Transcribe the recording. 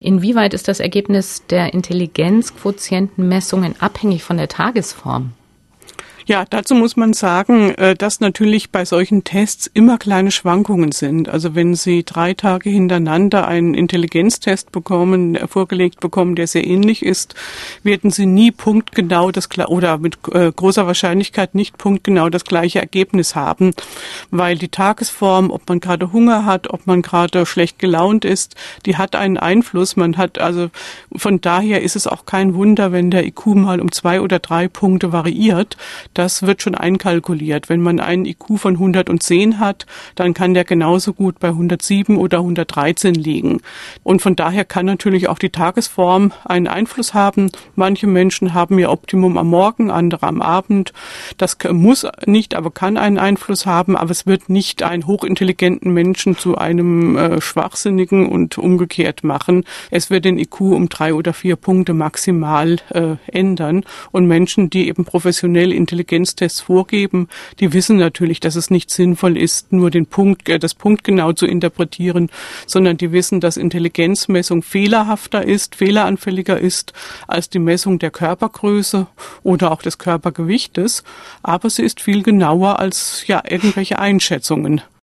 Inwieweit ist das Ergebnis der Intelligenzquotientenmessungen abhängig von der Tagesform? Ja, dazu muss man sagen, äh, dass natürlich bei solchen Tests immer kleine Schwankungen sind. Also wenn Sie drei Tage hintereinander einen Intelligenztest bekommen, äh, vorgelegt bekommen, der sehr ähnlich ist, werden Sie nie punktgenau das oder mit äh, großer Wahrscheinlichkeit nicht punktgenau das gleiche Ergebnis haben, weil die Tagesform, ob man gerade Hunger hat, ob man gerade schlecht gelaunt ist, die hat einen Einfluss. Man hat also von daher ist es auch kein Wunder, wenn der IQ mal um zwei oder drei Punkte variiert das wird schon einkalkuliert. Wenn man einen IQ von 110 hat, dann kann der genauso gut bei 107 oder 113 liegen. Und von daher kann natürlich auch die Tagesform einen Einfluss haben. Manche Menschen haben ihr Optimum am Morgen, andere am Abend. Das muss nicht, aber kann einen Einfluss haben, aber es wird nicht einen hochintelligenten Menschen zu einem äh, schwachsinnigen und umgekehrt machen. Es wird den IQ um drei oder vier Punkte maximal äh, ändern. Und Menschen, die eben professionell intelligent Intelligenztests vorgeben, die wissen natürlich, dass es nicht sinnvoll ist, nur den Punkt, äh, das Punkt genau zu interpretieren, sondern die wissen, dass Intelligenzmessung fehlerhafter ist, fehleranfälliger ist als die Messung der Körpergröße oder auch des Körpergewichtes, aber sie ist viel genauer als ja irgendwelche Einschätzungen.